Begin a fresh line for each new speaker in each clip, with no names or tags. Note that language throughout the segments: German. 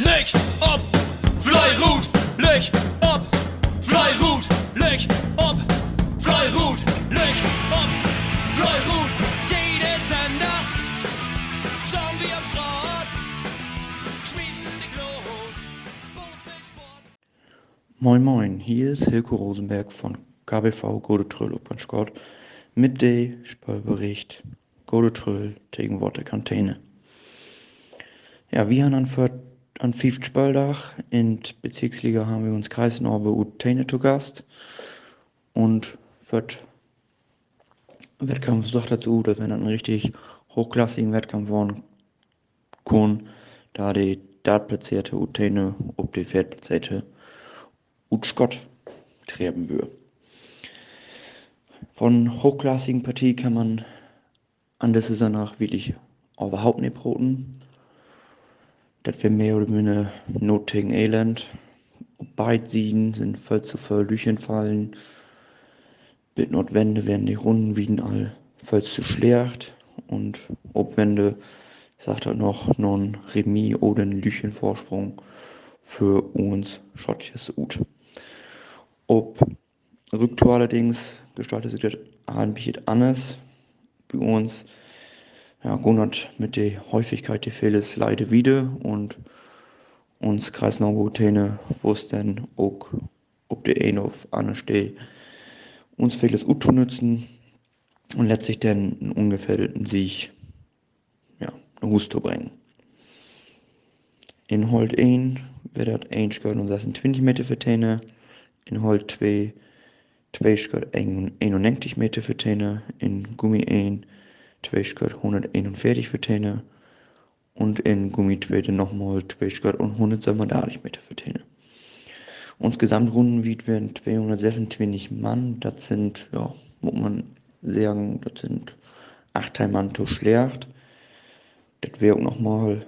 Licht ob, Fleirut, Licht ob, Fleirut, Licht ob, Fleirut, Licht ob, Fleirut. Jede Sender, schauen wir am Schrott, schmieden die Glut.
Moin Moin, hier ist Hilko Rosenberg von KBV Godetröll op Scott mit de Spöllbericht Godetröll tegen Worte Kantine. Ja, wir haben an, Spöldach in der Bezirksliga haben wir uns Kreisnorbe und Tene zu Gast und für Wettkampf sagt dazu, dass wir einen richtig hochklassigen Wettkampf waren können, da die Dartplatzierte Utene ob die Viertplatzierte Utschgott treiben würde. Von hochklassigen Partie kann man an der Saison nach wirklich überhaupt nicht broten. Das wäre mehr oder minder Not Elend. Beide Siegen sind voll zu voll durchgefallen. Mit Notwende werden die Runden wieder all voll zu schlecht. Und Obwende sagt er noch, non Remis oder ein Lüchenvorsprung für uns Schottjes Ut. Ob Rücktour allerdings gestaltet sich das ein bisschen anders bei uns. Ja, Gunnar mit der Häufigkeit der Fehler leider wieder und uns Kreisnaubotene wussten auch, ob der ein auf einer steht, uns Fehler gut zu nutzen und letztlich dann einen ungefährdeten Sieg, ja, eine Husto bringen. In Holt 1 wird das 1 gehört und 26 Meter verteilen, in Holt 2 2 gehört 91 Meter verteilen, in Gummi 1 2 gehört 141 verteilen und in Gummi 2 dann nochmal 2 gehört und 137 Meter verteilen. Insgesamt Rundenwied werden 226 Mann, das sind, ja, muss man sagen, das sind 8 Mann zu schlecht. Das wäre nochmal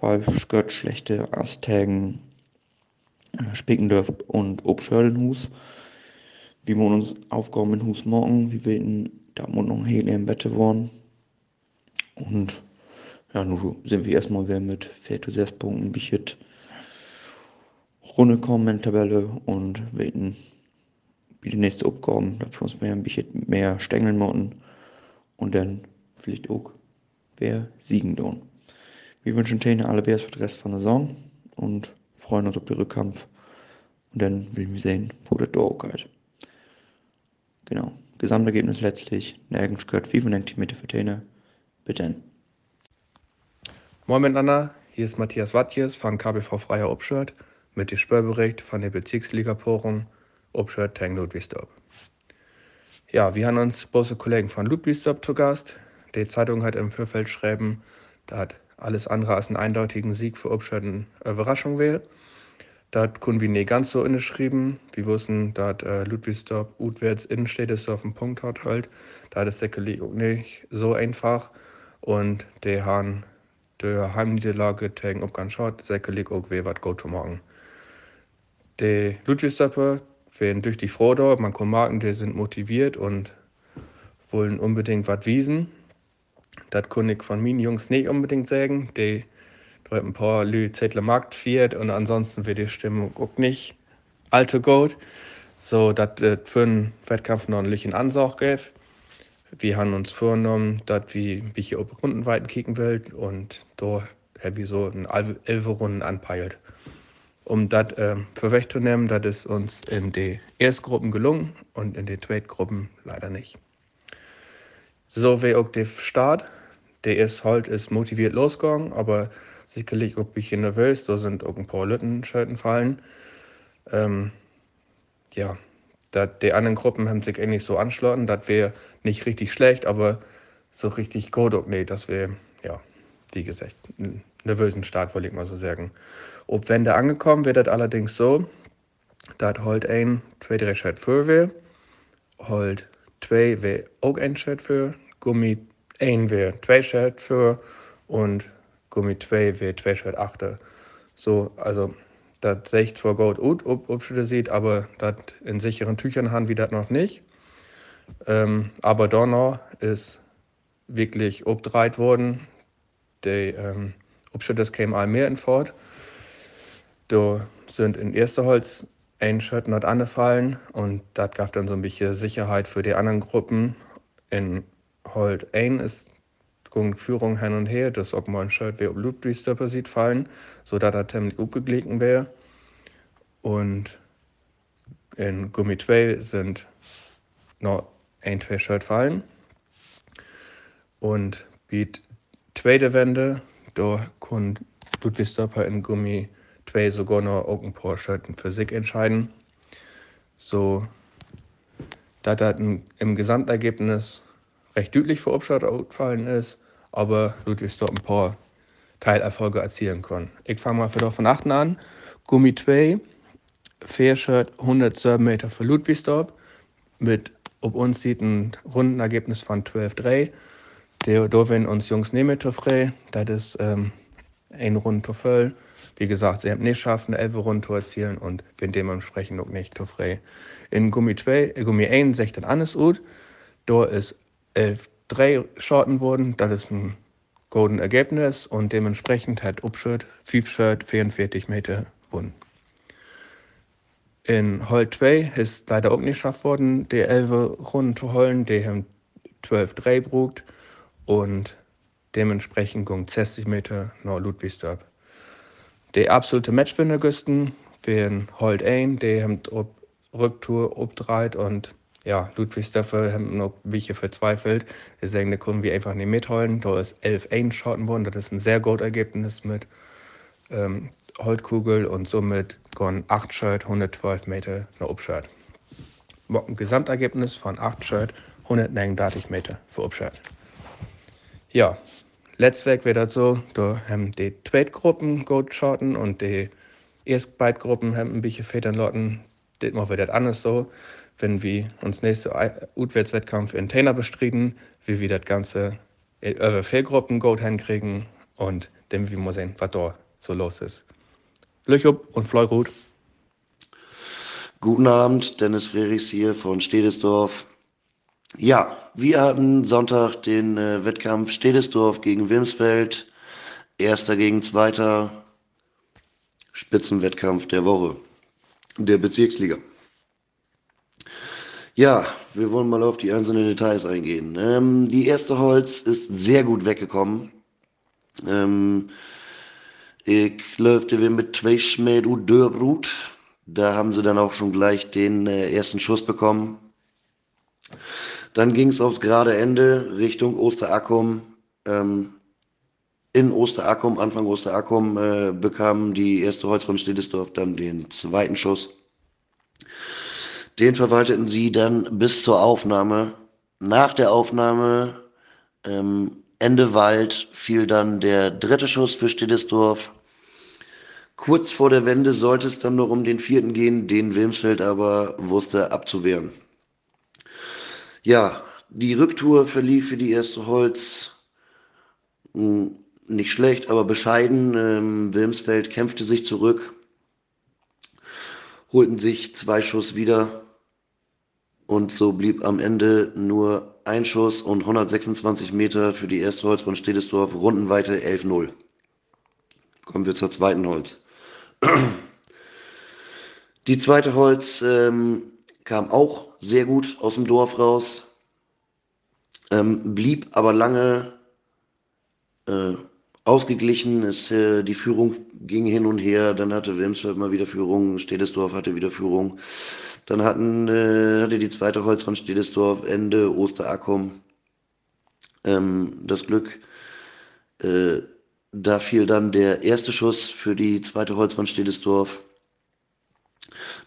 12 Skört schlechte Asttägen, äh, Spickendorf und Obschörlenhus. Wie wir uns aufgehoben in Hus morgen, wir in, da muss noch ein Hele im Bett geworden. Und ja, nun sind wir erstmal wieder mit 4 zu 6 Punkten ein bisschen Runde kommen in der Tabelle und werden wie die nächste Aufgaben, da muss man ja ein bisschen mehr stängeln machen und dann vielleicht auch wer siegen tun. Wir wünschen Ihnen alle Bärs für den Rest von der Saison und freuen uns auf den Rückkampf. Und dann will wir sehen, wo der Tor geht. Genau. Gesamtergebnis letztlich, nirgends gehört 95 Meter für Täne. Bitte.
Moin miteinander, hier ist Matthias Wattjes von KBV Freier Obschirt mit dem Spörbericht von der Bezirksliga-Porung Obschirt Tang Ludwigsdorp. Ja, wir haben uns große Kollegen von Ludwigsdorp zu Gast. Die Zeitung hat im Vorfeld schreiben, da hat alles andere als einen eindeutigen Sieg für Obschirt eine Überraschung wäre. Da wir nicht ganz so inneschrieben. Wir wussten, dass äh, Ludwigsdorp utwärts Innenstädte so auf den Punkt hat halt. Da ist sicherlich auch nicht so einfach. Und die haben die Heimniederlage gegen Obganschott sicherlich auch wie was gut machen. Die Ludwigsdorper werden durch die Frohdorf, man kann merken, die sind motiviert und wollen unbedingt was wiesen. Das kann ich von meinen Jungs nicht unbedingt sagen. Die da ein paar Lü Zettel Markt fährt und ansonsten wird die Stimmung auch nicht allzu gut. So, dass es für den Wettkampf noch ein bisschen Ansauch gibt. Wir haben uns vorgenommen, dass wir ein bisschen auf Rundenweiten kicken wollen und da haben wir so ein elf Runden anpeilt. Um das äh, vorwegzunehmen, das ist uns in den Erstgruppen gelungen und in den Zweitgruppen leider nicht. So wie auch der Start. Der ist halt ist motiviert losgegangen, aber sicherlich auch ein bisschen nervös. Da sind auch ein paar Lüttenschalten fallen. Ähm, ja, dat, die anderen Gruppen haben sich eigentlich so anschlossen. Das wäre nicht richtig schlecht, aber so richtig gut auch nicht. Das wäre, ja, wie gesagt, einen nervösen Start, wollte ich mal so sagen. Ob wenn angekommen wird, das allerdings so, dass halt ein, zwei, drei Schritt für wäre, halt zwei wäre auch ein Schritt für, Gummi ein wäre zwei Schritt für und Gummi 2 wäre 2 Schritt 8. So, also das ich zwar gut gut, ob, sieht, aber das in sicheren Tüchern haben wir das noch nicht. Ähm, aber Donner ist wirklich obdreit worden. Die ähm, Obschütters kämen all mehr in Fort. Da sind in erster Holz ein Schritt not angefallen und das gab dann so ein bisschen Sicherheit für die anderen Gruppen. In Holt 1 ist die Führung hin und her, das auch Schritt wie ob Ludwigsdörper sieht fallen, sodass er ziemlich gut geglitten wäre. Und in Gummi 2 sind noch ein, zwei Schritt fallen. Und wie zweite Wende, da kann Ludwigsdörper in Gummi 2 sogar noch auch ein paar Schritte für sich entscheiden. So, dass das im Gesamtergebnis recht deutlich für Obstadt ausgefallen ist, aber Ludwigsdorf ein paar Teilerfolge erzielen kann. Ich fange mal von achten an. Gummi 2, Fairshirt 107 Meter für Ludwigsdorf mit, ob uns sieht, ein Rundenergebnis von 12,3. Der dürfen uns Jungs nehmen, frei. Das ist ähm, ein Rund voll. Wie gesagt, sie haben nicht geschafft, eine 11 Runde zu erzielen und bin dementsprechend auch nicht frei. In Gummi 2, äh, Gummi 1 sehe ich dann alles gut. Da ist 11 drei Shorten wurden. Das ist ein golden Ergebnis und dementsprechend hat Upshirt, 5 Shirt 44 Meter gewonnen. In Hall 2 ist leider auch nicht geschafft worden, die 11 Runden zu holen. Die haben 12 3 brugt und dementsprechend ging 60 Meter nach Ludwigsdorf. Die absolute Matchwinner güsten wären Holt 1, die haben Rücktour obdreit und ja, Ludwigsdorf haben noch welche verzweifelt. Wir sagen, da können wir einfach nicht mitholen. Da ist 11 einschotten worden. Das ist ein sehr gutes Ergebnis mit ähm, Holtkugel und somit gehen 8 Shirt 112 Meter nach Upshirt. Ein Gesamtergebnis von 8 Shirt 139 Meter für Upshirt. Ja, letztweg wird das so, da haben die Zweitgruppen gut schotten und die Erstbeitgruppen haben ein bisschen Federn lotten. Das wird das anders so wenn wir uns nächste Utwärtswettkampf in Trainer bestriden, wie wir das Ganze über Fehlgruppen gut hinkriegen und dann wir mal sehen, was da so los ist. Löchup und Fleurut.
Guten Abend, Dennis Frerichs hier von Stedesdorf. Ja, wir hatten Sonntag den äh, Wettkampf Stedesdorf gegen Wilmsfeld. Erster gegen Zweiter. Spitzenwettkampf der Woche der Bezirksliga. Ja, wir wollen mal auf die einzelnen Details eingehen. Ähm, die erste Holz ist sehr gut weggekommen. Ähm, ich läufte mit zwei Schmädu Dörbrut. Da haben sie dann auch schon gleich den äh, ersten Schuss bekommen. Dann ging es aufs gerade Ende Richtung Osterakkum. Ähm, in Osterakkum, Anfang Osterakkum, äh, bekam die erste Holz von Stedesdorf dann den zweiten Schuss. Den verwalteten sie dann bis zur Aufnahme. Nach der Aufnahme, ähm, Ende Wald, fiel dann der dritte Schuss für Stillesdorf. Kurz vor der Wende sollte es dann noch um den vierten gehen, den Wilmsfeld aber wusste abzuwehren. Ja, die Rücktour verlief für die erste Holz hm, nicht schlecht, aber bescheiden. Ähm, Wilmsfeld kämpfte sich zurück, holten sich zwei Schuss wieder und so blieb am Ende nur ein Schuss und 126 Meter für die erste Holz von Stedesdorf, Rundenweite 11-0. Kommen wir zur zweiten Holz. Die zweite Holz ähm, kam auch sehr gut aus dem Dorf raus, ähm, blieb aber lange äh, ausgeglichen. Es, äh, die Führung ging hin und her, dann hatte Wilmsfeld mal wieder Führung, Stedesdorf hatte wieder Führung. Dann hatten, äh, hatte die zweite Holz von Stedesdorf Ende Osterakkum ähm, das Glück. Äh, da fiel dann der erste Schuss für die zweite Holz von Stedesdorf.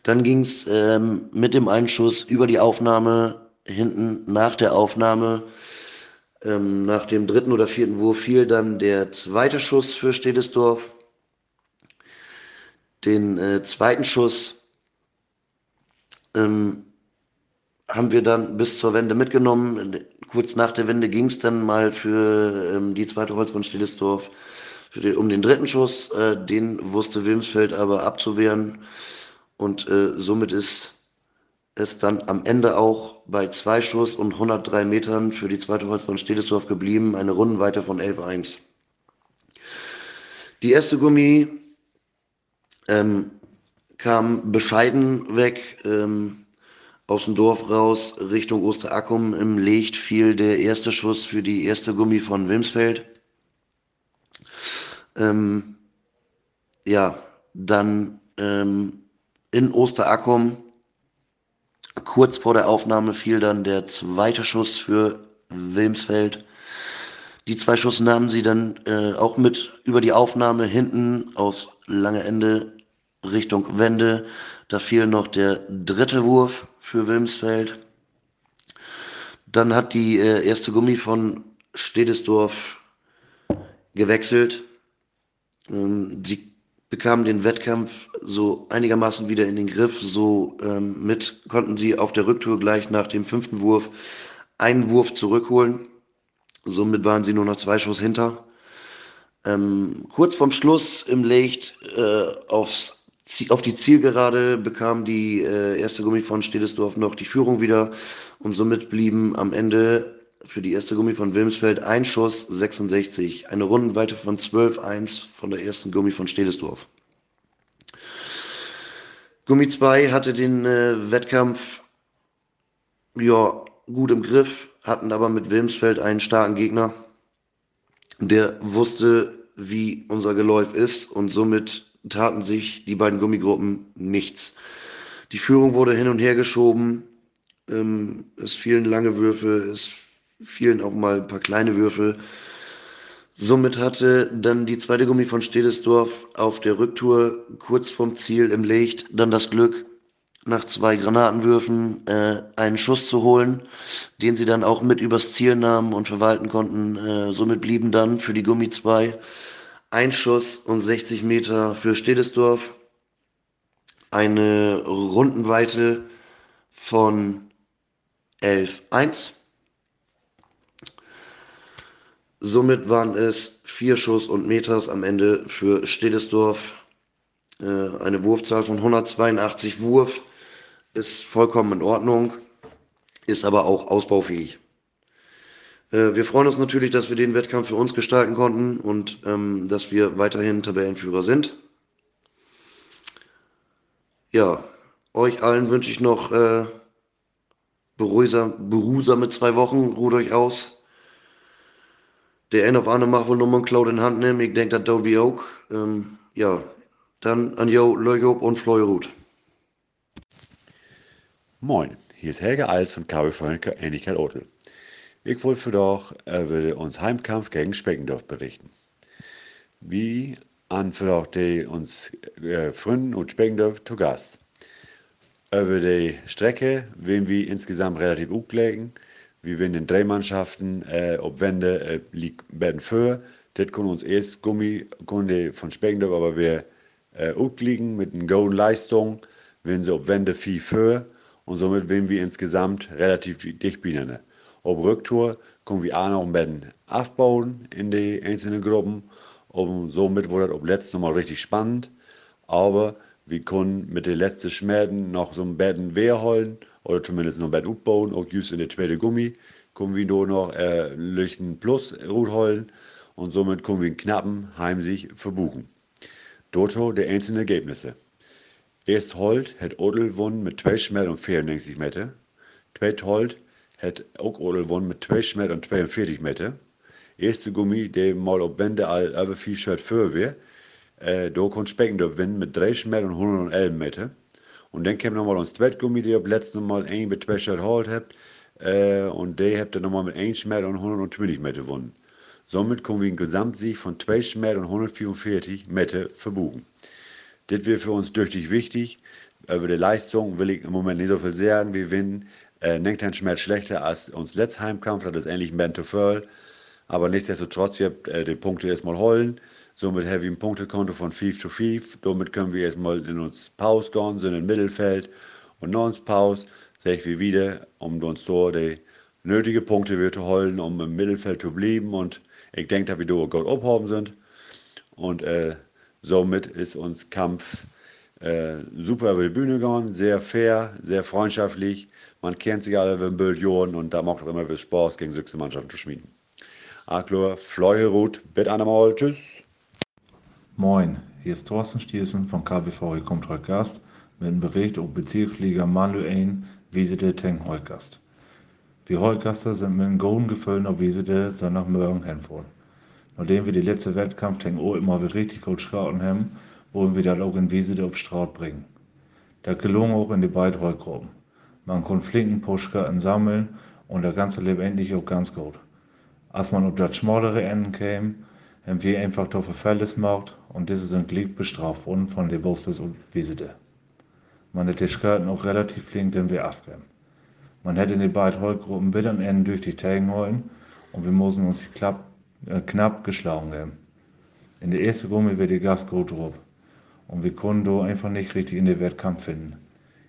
Dann ging es ähm, mit dem Einschuss über die Aufnahme hinten nach der Aufnahme. Ähm, nach dem dritten oder vierten Wurf fiel dann der zweite Schuss für Stedesdorf. Den äh, zweiten Schuss ähm, haben wir dann bis zur Wende mitgenommen. Kurz nach der Wende ging es dann mal für ähm, die zweite Holzbahn Stillesdorf den, um den dritten Schuss. Äh, den wusste Wilmsfeld aber abzuwehren. Und äh, somit ist es dann am Ende auch bei zwei Schuss und 103 Metern für die zweite Holzbahn Stedesdorf geblieben. Eine Rundenweite von 11,1. Die erste Gummi Ähm, kam bescheiden weg ähm, aus dem Dorf raus Richtung Osterackum. Im Licht fiel der erste Schuss für die erste Gummi von Wilmsfeld. Ähm, ja, dann ähm, in Osterackum, kurz vor der Aufnahme, fiel dann der zweite Schuss für Wilmsfeld. Die zwei Schuss nahmen sie dann äh, auch mit über die Aufnahme hinten aus lange Ende Richtung Wende. Da fiel noch der dritte Wurf für Wilmsfeld. Dann hat die äh, erste Gummi von Stedesdorf gewechselt. Ähm, sie bekamen den Wettkampf so einigermaßen wieder in den Griff. So ähm, mit konnten sie auf der Rücktour gleich nach dem fünften Wurf einen Wurf zurückholen. Somit waren sie nur noch zwei Schuss hinter. Ähm, kurz vorm Schluss im Licht äh, aufs auf die Zielgerade bekam die äh, erste Gummi von Stedesdorf noch die Führung wieder und somit blieben am Ende für die erste Gummi von Wilmsfeld ein Schuss 66, eine Rundenweite von 12-1 von der ersten Gummi von Stedesdorf. Gummi 2 hatte den äh, Wettkampf ja, gut im Griff, hatten aber mit Wilmsfeld einen starken Gegner, der wusste, wie unser Geläuf ist und somit taten sich die beiden Gummigruppen nichts. Die Führung wurde hin und her geschoben. Ähm, es fielen lange Würfe, es fielen auch mal ein paar kleine Würfe. Somit hatte dann die zweite Gummi von Stedesdorf auf der Rücktour kurz vorm Ziel im Licht dann das Glück, nach zwei Granatenwürfen äh, einen Schuss zu holen, den sie dann auch mit übers Ziel nahmen und verwalten konnten. Äh, somit blieben dann für die Gummi 2 ein Schuss und 60 Meter für Stedesdorf. Eine Rundenweite von 11,1. Somit waren es vier Schuss und Meters am Ende für Stedesdorf. Äh, eine Wurfzahl von 182 Wurf ist vollkommen in Ordnung, ist aber auch ausbaufähig. Äh, wir freuen uns natürlich, dass wir den Wettkampf für uns gestalten konnten und ähm, dass wir weiterhin Tabellenführer sind. Ja, euch allen wünsche ich noch äh, beruhsam, beruhsame zwei Wochen. Ruht euch aus. Der End of Arne macht wohl nochmal einen Cloud in Hand nehmen. Ich denke, das dauert wie auch. Ähm, ja, dann an Jo, Leujob und Floy Ruth.
Moin, hier ist Helge Als von Kabel für Ähnlichkeit Otel. Ich wollte für doch über uns Heimkampf gegen Speckendorf berichten. Wie an für doch die uns äh, Fründen und Speckendorf zu Gast. Über die Strecke werden wir insgesamt relativ gut legen. Wir werden in drei Mannschaften äh, ob Wände äh, werden für. Das können uns erst Gummikunde von Speckendorf, aber wir äh, liegen mit einer guten Leistung, wenn sie ob Wände viel für und somit werden wir insgesamt relativ dicht binnen. Op Rücktour können wir auch noch ein bisschen aufbauen in die einzelnen Gruppen. Und somit wurde das ob letztes nochmal richtig spannend. Aber wir können mit den letzten Schmerzen noch so ein bisschen Wehr holen oder zumindest noch ein bisschen aufbauen. Auch just in der zweiten Gummi können wir nur noch äh, Lüchten Plus gut holen und somit können wir einen knappen Heimsieg verbuchen. Dort die einzelnen Ergebnisse. Erst Holt hat Odel gewonnen mit 2 Schmerz und 94 Meter. Zweit Holt hat auch gewonnen mit 2 Meter und 42 Meter. Erste Gummi, der mal op Bände al over 4 Schritt für wir. Äh, da konnte Speckendorf winnen mit 3 Meter und 111 Meter. Und dann kam nochmal uns zweite Gummi, der op letzten Mal ein mit 2 Schritt geholt hat. Äh, und der hat dann nochmal mit 1 Meter und 120 Meter gewonnen. Somit können wir einen Gesamtsieg von 2 Meter und 144 Meter verbuchen. Das wäre für uns durch wichtig. Über die Leistung will ich im Moment nicht so viel sagen. Wir winnen äh, Nengtan schmeckt schlechter als uns letzter Heimkampf, das ist ähnlich ein to Föll. Aber nichtsdestotrotz, wir äh, die Punkte erstmal holen. Somit haben wir ein Punktekonto von 5 zu 5. Damit können wir erstmal in uns Pause gehen, sind im Mittelfeld. Und nach uns Pause sehe ich wieder, um uns dort die nötigen Punkte wieder zu holen, um im Mittelfeld zu bleiben. Und ich denke, dass wir dort gut abhaben sind. Und äh, somit ist uns Kampf äh, super über die Bühne gegangen, sehr fair, sehr freundschaftlich. Man kennt sich alle über Billionen und da macht auch immer viel Spaß, gegen solche Mannschaften zu schmieden. Aklor, Fleuherut, bitte einmal, tschüss.
Moin, Hier ist Thorsten Stiersen von KBV kommt heute Gast mit einem Bericht über Bezirksliga Malu 1 Wiesede Teng Holgast. Wir Holgaster sind mit einem Golden gefüllt auf Wiesede so nach Morgen hinfahren. Nachdem wir die letzte Wettkampf Teng O immer wieder richtig gut schauen haben, wollen wir das auch in Wiesede auf Straat bringen. Das gelungen auch in die beiden Rollgruppen. Man konnte flinken Pushkarten sammeln und der ganze lief endlich auch ganz gut. Als man auf das schmallere Enden kam, haben wir einfach dafür Fälles gemacht und diese sind lieb bestraft worden von den Bosses und Wiesede. Man hat die Skirten auch relativ flink den wir abgeben. Man hätte in die beiden Rollgruppen bitte am Ende durch die Tagen holen und wir mussten uns klapp, äh, knapp geschlagen haben. In der ersten Gruppe wird die Gast gut drauf und wir konnten da einfach nicht richtig in den Wettkampf finden.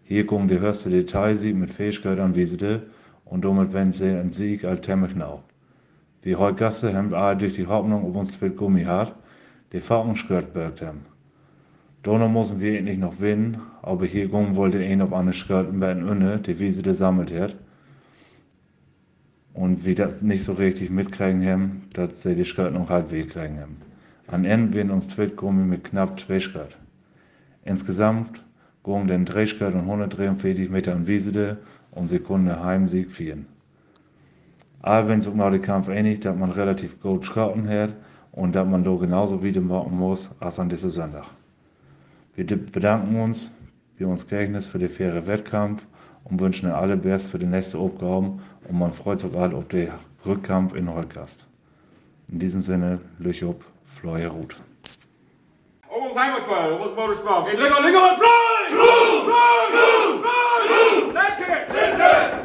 Hier kommen die höchste Detailsieg mit Fähigkeiten wie sie de und damit wenn sie ein Sieg als Temmelknau. Die Heugasse hem ARD die Hoffnung, ob uns wird Gummi hat. Die Fahrung skört bergt hem. Donner müssen wir endlich noch winnen, aber hier kommen wollte ihn auf eine skört in ein Önne, die Wiese gesammelt sammelt hat. Und wie das nicht so richtig mitkriegen haben, dass sie die Skört noch halt wegkriegen haben. An Ende werden uns zweit Gummi mit knapp zwei Skört. Insgesamt gingen den 3 Skört und 143 Meter an Wiese, um Sekunde Heimsieg 4. Aber wenn es um den Kampf ähnlich, dass man relativ gut Schrauben hat und dass man da genauso wieder machen muss, als an diesem Sonntag. Wir bedanken uns bei uns Gegnis für den fairen Wettkampf und wünschen alle Best für die nächste Aufgaben und man freut sich alle auf den Rückkampf in Holgast. In diesem Sinne, Lüchob, Floy Ruth.
Almost Ruth!